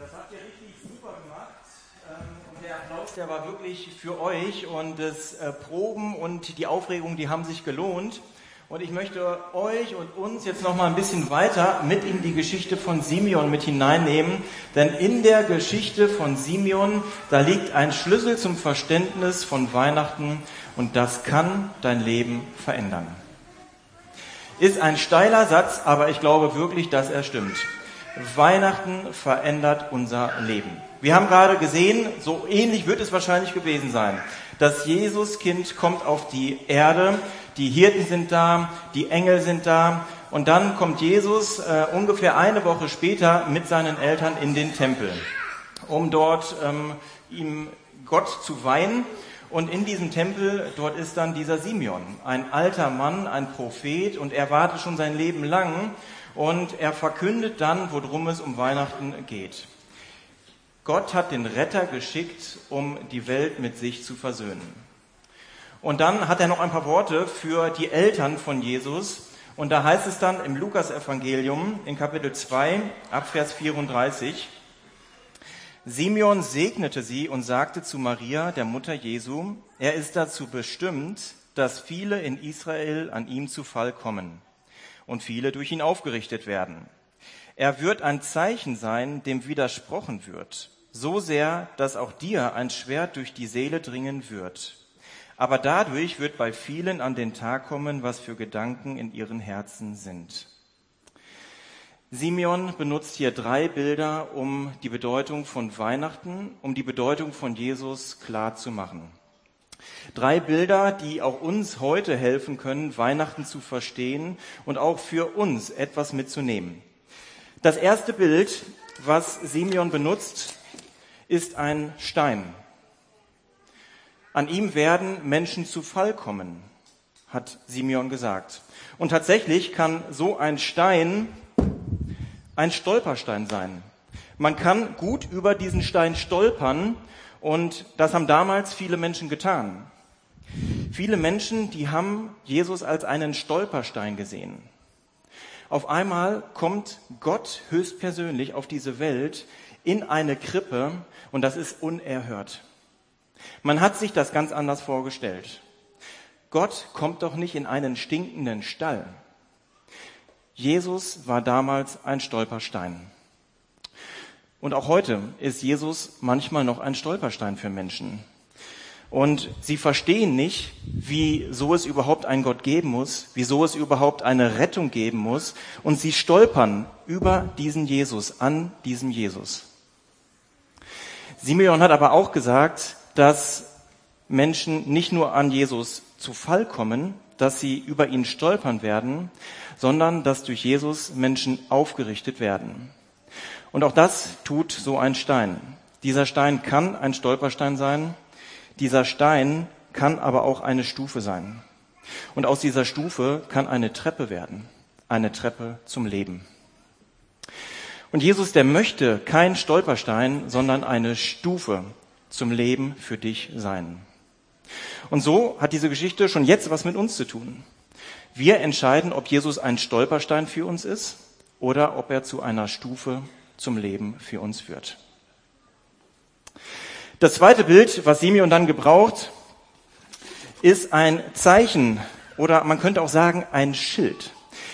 Das habt ihr richtig super gemacht. Ähm, und der Applaus, der war wirklich für euch und das äh, Proben und die Aufregung, die haben sich gelohnt. Und ich möchte euch und uns jetzt noch mal ein bisschen weiter mit in die Geschichte von Simeon mit hineinnehmen, denn in der Geschichte von Simeon, da liegt ein Schlüssel zum Verständnis von Weihnachten und das kann dein Leben verändern. Ist ein steiler Satz, aber ich glaube wirklich, dass er stimmt. Weihnachten verändert unser Leben. Wir haben gerade gesehen, so ähnlich wird es wahrscheinlich gewesen sein. Das Jesuskind kommt auf die Erde, die Hirten sind da, die Engel sind da und dann kommt Jesus äh, ungefähr eine Woche später mit seinen Eltern in den Tempel, um dort ähm, ihm Gott zu weihen. Und in diesem Tempel, dort ist dann dieser Simeon, ein alter Mann, ein Prophet, und er wartet schon sein Leben lang und er verkündet dann, worum es um Weihnachten geht. Gott hat den Retter geschickt, um die Welt mit sich zu versöhnen. Und dann hat er noch ein paar Worte für die Eltern von Jesus. Und da heißt es dann im Lukasevangelium in Kapitel 2 ab Vers 34, Simeon segnete sie und sagte zu Maria, der Mutter Jesu, er ist dazu bestimmt, dass viele in Israel an ihm zu Fall kommen und viele durch ihn aufgerichtet werden. Er wird ein Zeichen sein, dem widersprochen wird, so sehr, dass auch dir ein Schwert durch die Seele dringen wird. Aber dadurch wird bei vielen an den Tag kommen, was für Gedanken in ihren Herzen sind. Simeon benutzt hier drei Bilder, um die Bedeutung von Weihnachten, um die Bedeutung von Jesus klar zu machen. Drei Bilder, die auch uns heute helfen können, Weihnachten zu verstehen und auch für uns etwas mitzunehmen. Das erste Bild, was Simeon benutzt, ist ein Stein. An ihm werden Menschen zu Fall kommen, hat Simeon gesagt. Und tatsächlich kann so ein Stein ein Stolperstein sein. Man kann gut über diesen Stein stolpern und das haben damals viele Menschen getan. Viele Menschen, die haben Jesus als einen Stolperstein gesehen. Auf einmal kommt Gott höchstpersönlich auf diese Welt in eine Krippe und das ist unerhört. Man hat sich das ganz anders vorgestellt. Gott kommt doch nicht in einen stinkenden Stall. Jesus war damals ein Stolperstein. Und auch heute ist Jesus manchmal noch ein Stolperstein für Menschen. Und sie verstehen nicht, wieso es überhaupt einen Gott geben muss, wieso es überhaupt eine Rettung geben muss. Und sie stolpern über diesen Jesus, an diesem Jesus. Simeon hat aber auch gesagt, dass Menschen nicht nur an Jesus zu Fall kommen, dass sie über ihn stolpern werden, sondern dass durch Jesus Menschen aufgerichtet werden. Und auch das tut so ein Stein. Dieser Stein kann ein Stolperstein sein, dieser Stein kann aber auch eine Stufe sein. Und aus dieser Stufe kann eine Treppe werden, eine Treppe zum Leben. Und Jesus, der möchte kein Stolperstein, sondern eine Stufe zum Leben für dich sein. Und so hat diese Geschichte schon jetzt was mit uns zu tun. Wir entscheiden, ob Jesus ein Stolperstein für uns ist oder ob er zu einer Stufe zum Leben für uns führt. Das zweite Bild, was Simeon dann gebraucht, ist ein Zeichen oder man könnte auch sagen ein Schild.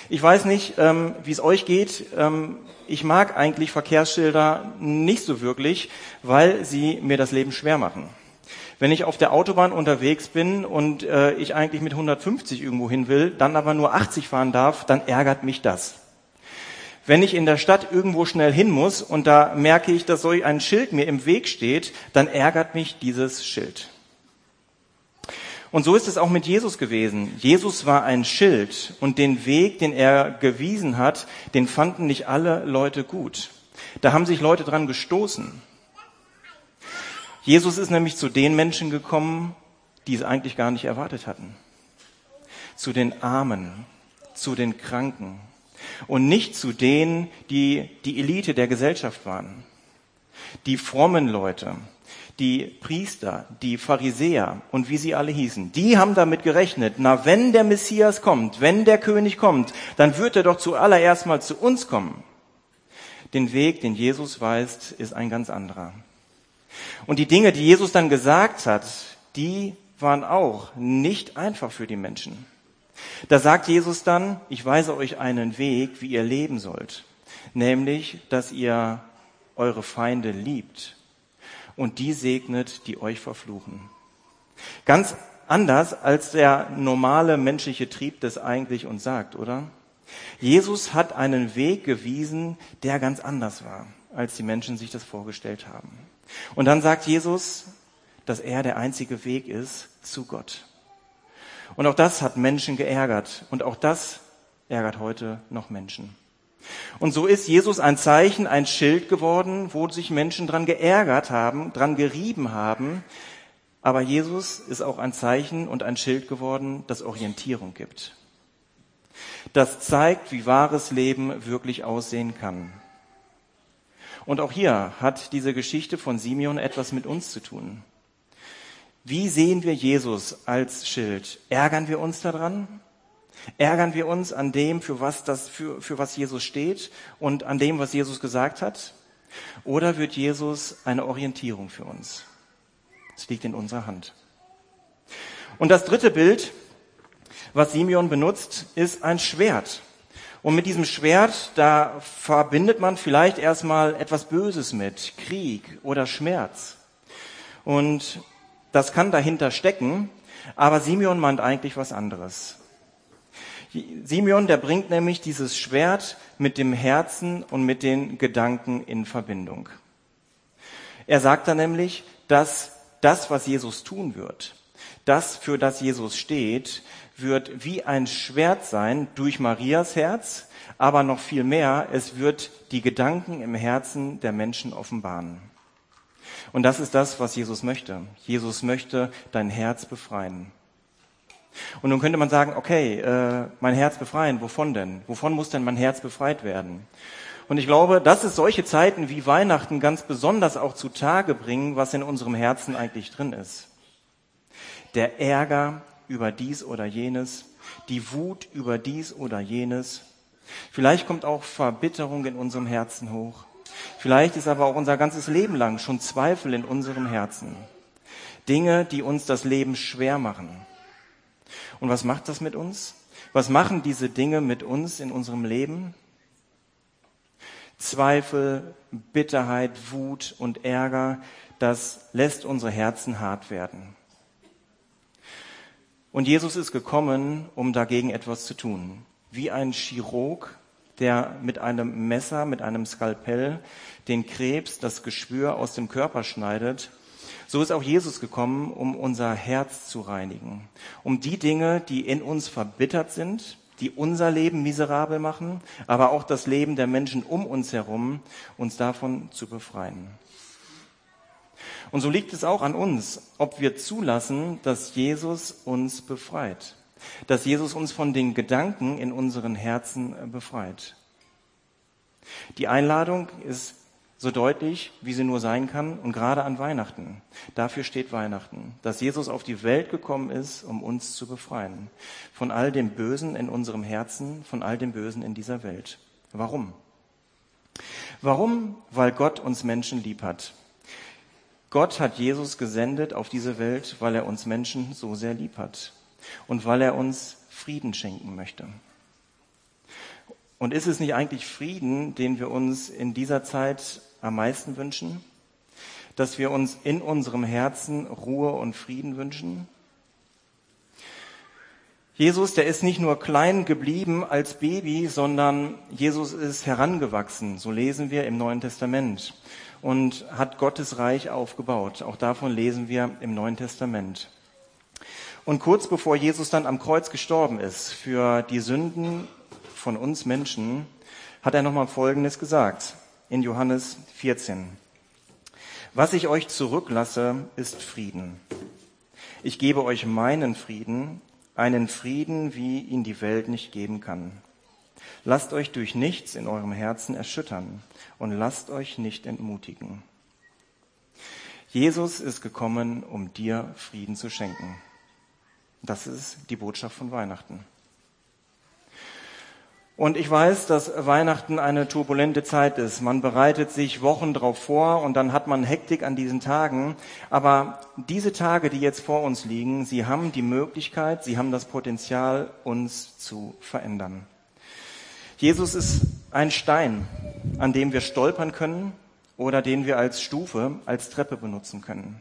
Ich weiß nicht, ähm, wie es euch geht. Ähm, ich mag eigentlich Verkehrsschilder nicht so wirklich, weil sie mir das Leben schwer machen. Wenn ich auf der Autobahn unterwegs bin und äh, ich eigentlich mit 150 irgendwo hin will, dann aber nur 80 fahren darf, dann ärgert mich das. Wenn ich in der Stadt irgendwo schnell hin muss und da merke ich, dass so ein Schild mir im Weg steht, dann ärgert mich dieses Schild. Und so ist es auch mit Jesus gewesen. Jesus war ein Schild und den Weg, den er gewiesen hat, den fanden nicht alle Leute gut. Da haben sich Leute dran gestoßen. Jesus ist nämlich zu den Menschen gekommen, die es eigentlich gar nicht erwartet hatten. Zu den Armen, zu den Kranken, und nicht zu denen, die die Elite der Gesellschaft waren. Die frommen Leute, die Priester, die Pharisäer und wie sie alle hießen, die haben damit gerechnet, na wenn der Messias kommt, wenn der König kommt, dann wird er doch zuallererst mal zu uns kommen. den Weg, den Jesus weist, ist ein ganz anderer. Und die Dinge, die Jesus dann gesagt hat, die waren auch nicht einfach für die Menschen. Da sagt Jesus dann, ich weise euch einen Weg, wie ihr leben sollt, nämlich, dass ihr eure Feinde liebt und die segnet, die euch verfluchen. Ganz anders als der normale menschliche Trieb das eigentlich uns sagt, oder? Jesus hat einen Weg gewiesen, der ganz anders war, als die Menschen sich das vorgestellt haben. Und dann sagt Jesus, dass er der einzige Weg ist zu Gott. Und auch das hat Menschen geärgert. Und auch das ärgert heute noch Menschen. Und so ist Jesus ein Zeichen, ein Schild geworden, wo sich Menschen dran geärgert haben, dran gerieben haben. Aber Jesus ist auch ein Zeichen und ein Schild geworden, das Orientierung gibt. Das zeigt, wie wahres Leben wirklich aussehen kann. Und auch hier hat diese Geschichte von Simeon etwas mit uns zu tun. Wie sehen wir Jesus als Schild? Ärgern wir uns daran? Ärgern wir uns an dem, für was, das, für, für was Jesus steht und an dem, was Jesus gesagt hat? Oder wird Jesus eine Orientierung für uns? Es liegt in unserer Hand. Und das dritte Bild, was Simeon benutzt, ist ein Schwert. Und mit diesem Schwert, da verbindet man vielleicht erstmal etwas Böses mit, Krieg oder Schmerz. Und das kann dahinter stecken, aber Simeon meint eigentlich was anderes. Simeon, der bringt nämlich dieses Schwert mit dem Herzen und mit den Gedanken in Verbindung. Er sagt da nämlich, dass das, was Jesus tun wird, das, für das Jesus steht, wird wie ein Schwert sein durch Marias Herz, aber noch viel mehr, es wird die Gedanken im Herzen der Menschen offenbaren. Und das ist das, was Jesus möchte. Jesus möchte dein Herz befreien. Und nun könnte man sagen, okay, äh, mein Herz befreien, wovon denn? Wovon muss denn mein Herz befreit werden? Und ich glaube, dass es solche Zeiten wie Weihnachten ganz besonders auch zutage bringen, was in unserem Herzen eigentlich drin ist. Der Ärger über dies oder jenes, die Wut über dies oder jenes. Vielleicht kommt auch Verbitterung in unserem Herzen hoch. Vielleicht ist aber auch unser ganzes Leben lang schon Zweifel in unserem Herzen. Dinge, die uns das Leben schwer machen. Und was macht das mit uns? Was machen diese Dinge mit uns in unserem Leben? Zweifel, Bitterheit, Wut und Ärger, das lässt unsere Herzen hart werden. Und Jesus ist gekommen, um dagegen etwas zu tun. Wie ein Chirurg der mit einem Messer, mit einem Skalpell den Krebs, das Geschwür aus dem Körper schneidet. So ist auch Jesus gekommen, um unser Herz zu reinigen, um die Dinge, die in uns verbittert sind, die unser Leben miserabel machen, aber auch das Leben der Menschen um uns herum, uns davon zu befreien. Und so liegt es auch an uns, ob wir zulassen, dass Jesus uns befreit dass Jesus uns von den Gedanken in unseren Herzen äh, befreit. Die Einladung ist so deutlich, wie sie nur sein kann, und gerade an Weihnachten. Dafür steht Weihnachten, dass Jesus auf die Welt gekommen ist, um uns zu befreien. Von all dem Bösen in unserem Herzen, von all dem Bösen in dieser Welt. Warum? Warum? Weil Gott uns Menschen lieb hat. Gott hat Jesus gesendet auf diese Welt, weil er uns Menschen so sehr lieb hat und weil er uns Frieden schenken möchte. Und ist es nicht eigentlich Frieden, den wir uns in dieser Zeit am meisten wünschen? Dass wir uns in unserem Herzen Ruhe und Frieden wünschen? Jesus, der ist nicht nur klein geblieben als Baby, sondern Jesus ist herangewachsen, so lesen wir im Neuen Testament, und hat Gottes Reich aufgebaut. Auch davon lesen wir im Neuen Testament. Und kurz bevor Jesus dann am Kreuz gestorben ist für die Sünden von uns Menschen, hat er nochmal Folgendes gesagt in Johannes 14. Was ich euch zurücklasse, ist Frieden. Ich gebe euch meinen Frieden, einen Frieden, wie ihn die Welt nicht geben kann. Lasst euch durch nichts in eurem Herzen erschüttern und lasst euch nicht entmutigen. Jesus ist gekommen, um dir Frieden zu schenken. Das ist die Botschaft von Weihnachten. Und ich weiß, dass Weihnachten eine turbulente Zeit ist. Man bereitet sich Wochen drauf vor und dann hat man Hektik an diesen Tagen. Aber diese Tage, die jetzt vor uns liegen, sie haben die Möglichkeit, sie haben das Potenzial, uns zu verändern. Jesus ist ein Stein, an dem wir stolpern können oder den wir als Stufe, als Treppe benutzen können.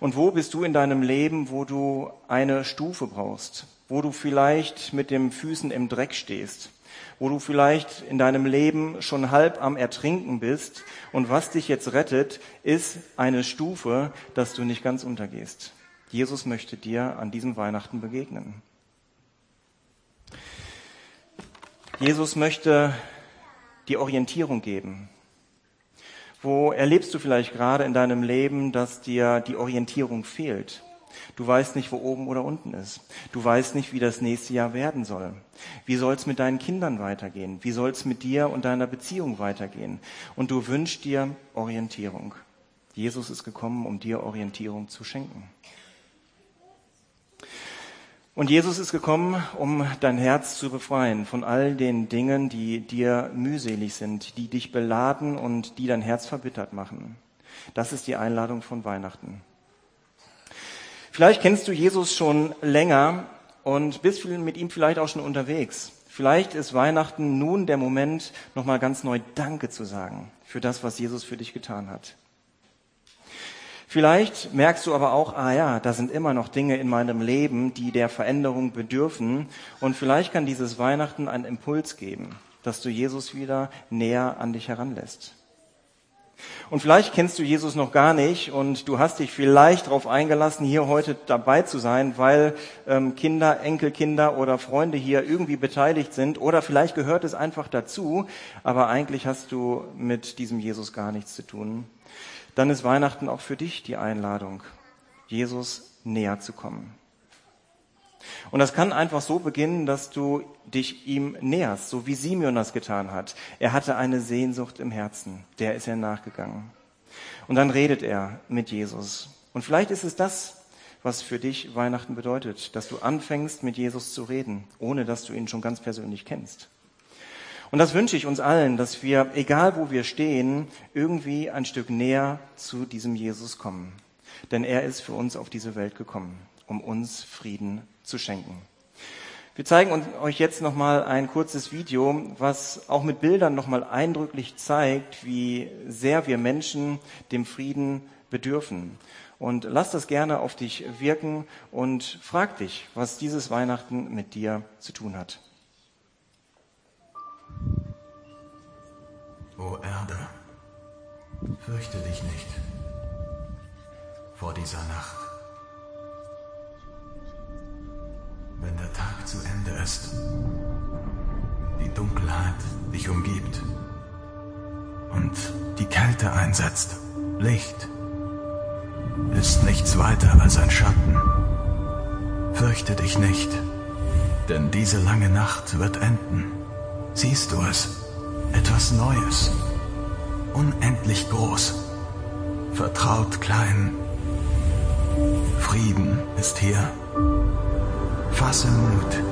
Und wo bist du in deinem Leben, wo du eine Stufe brauchst? wo du vielleicht mit den Füßen im Dreck stehst, wo du vielleicht in deinem Leben schon halb am Ertrinken bist und was dich jetzt rettet, ist eine Stufe, dass du nicht ganz untergehst. Jesus möchte dir an diesem Weihnachten begegnen. Jesus möchte die Orientierung geben. Wo erlebst du vielleicht gerade in deinem Leben, dass dir die Orientierung fehlt? Du weißt nicht, wo oben oder unten ist. Du weißt nicht, wie das nächste Jahr werden soll. Wie soll es mit deinen Kindern weitergehen? Wie soll es mit dir und deiner Beziehung weitergehen? Und du wünschst dir Orientierung. Jesus ist gekommen, um dir Orientierung zu schenken. Und Jesus ist gekommen, um dein Herz zu befreien von all den Dingen, die dir mühselig sind, die dich beladen und die dein Herz verbittert machen. Das ist die Einladung von Weihnachten. Vielleicht kennst du Jesus schon länger und bist mit ihm vielleicht auch schon unterwegs. Vielleicht ist Weihnachten nun der Moment, nochmal ganz neu Danke zu sagen für das, was Jesus für dich getan hat. Vielleicht merkst du aber auch, ah ja, da sind immer noch Dinge in meinem Leben, die der Veränderung bedürfen. Und vielleicht kann dieses Weihnachten einen Impuls geben, dass du Jesus wieder näher an dich heranlässt. Und vielleicht kennst du Jesus noch gar nicht und du hast dich vielleicht darauf eingelassen, hier heute dabei zu sein, weil ähm, Kinder, Enkelkinder oder Freunde hier irgendwie beteiligt sind oder vielleicht gehört es einfach dazu, aber eigentlich hast du mit diesem Jesus gar nichts zu tun. Dann ist Weihnachten auch für dich die Einladung, Jesus näher zu kommen. Und das kann einfach so beginnen, dass du dich ihm näherst, so wie Simeon das getan hat. Er hatte eine Sehnsucht im Herzen, der ist er nachgegangen. Und dann redet er mit Jesus. Und vielleicht ist es das, was für dich Weihnachten bedeutet, dass du anfängst, mit Jesus zu reden, ohne dass du ihn schon ganz persönlich kennst. Und das wünsche ich uns allen, dass wir, egal wo wir stehen, irgendwie ein Stück näher zu diesem Jesus kommen. Denn er ist für uns auf diese Welt gekommen, um uns Frieden zu schenken. Wir zeigen euch jetzt nochmal ein kurzes Video, was auch mit Bildern nochmal eindrücklich zeigt, wie sehr wir Menschen dem Frieden bedürfen. Und lass das gerne auf dich wirken und frag dich, was dieses Weihnachten mit dir zu tun hat. O Erde, fürchte dich nicht vor dieser Nacht. wenn der Tag zu Ende ist, die Dunkelheit dich umgibt und die Kälte einsetzt, Licht ist nichts weiter als ein Schatten. Fürchte dich nicht, denn diese lange Nacht wird enden. Siehst du es? Etwas Neues, unendlich groß, vertraut klein. Frieden ist hier. Fasse Mut,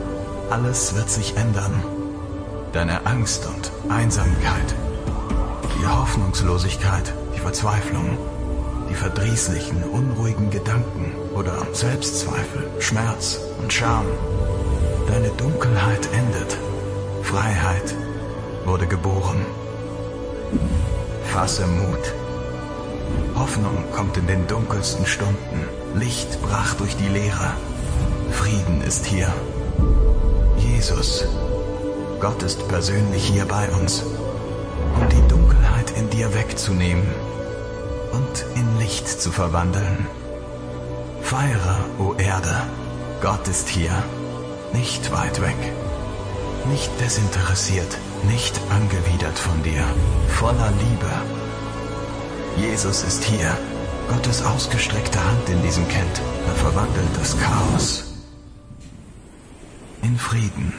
alles wird sich ändern. Deine Angst und Einsamkeit, die Hoffnungslosigkeit, die Verzweiflung, die verdrießlichen, unruhigen Gedanken oder Selbstzweifel, Schmerz und Scham. Deine Dunkelheit endet. Freiheit wurde geboren. Fasse Mut. Hoffnung kommt in den dunkelsten Stunden. Licht brach durch die Leere. Frieden ist hier. Jesus, Gott ist persönlich hier bei uns, um die Dunkelheit in dir wegzunehmen und in Licht zu verwandeln. Feiere, o Erde, Gott ist hier, nicht weit weg, nicht desinteressiert, nicht angewidert von dir, voller Liebe. Jesus ist hier, Gottes ausgestreckte Hand in diesem Kind, er verwandelt das Chaos in Frieden.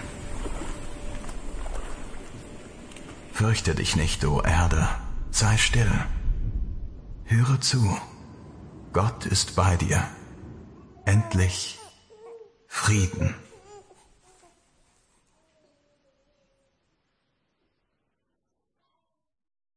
Fürchte dich nicht, o Erde, sei still. Höre zu, Gott ist bei dir. Endlich Frieden.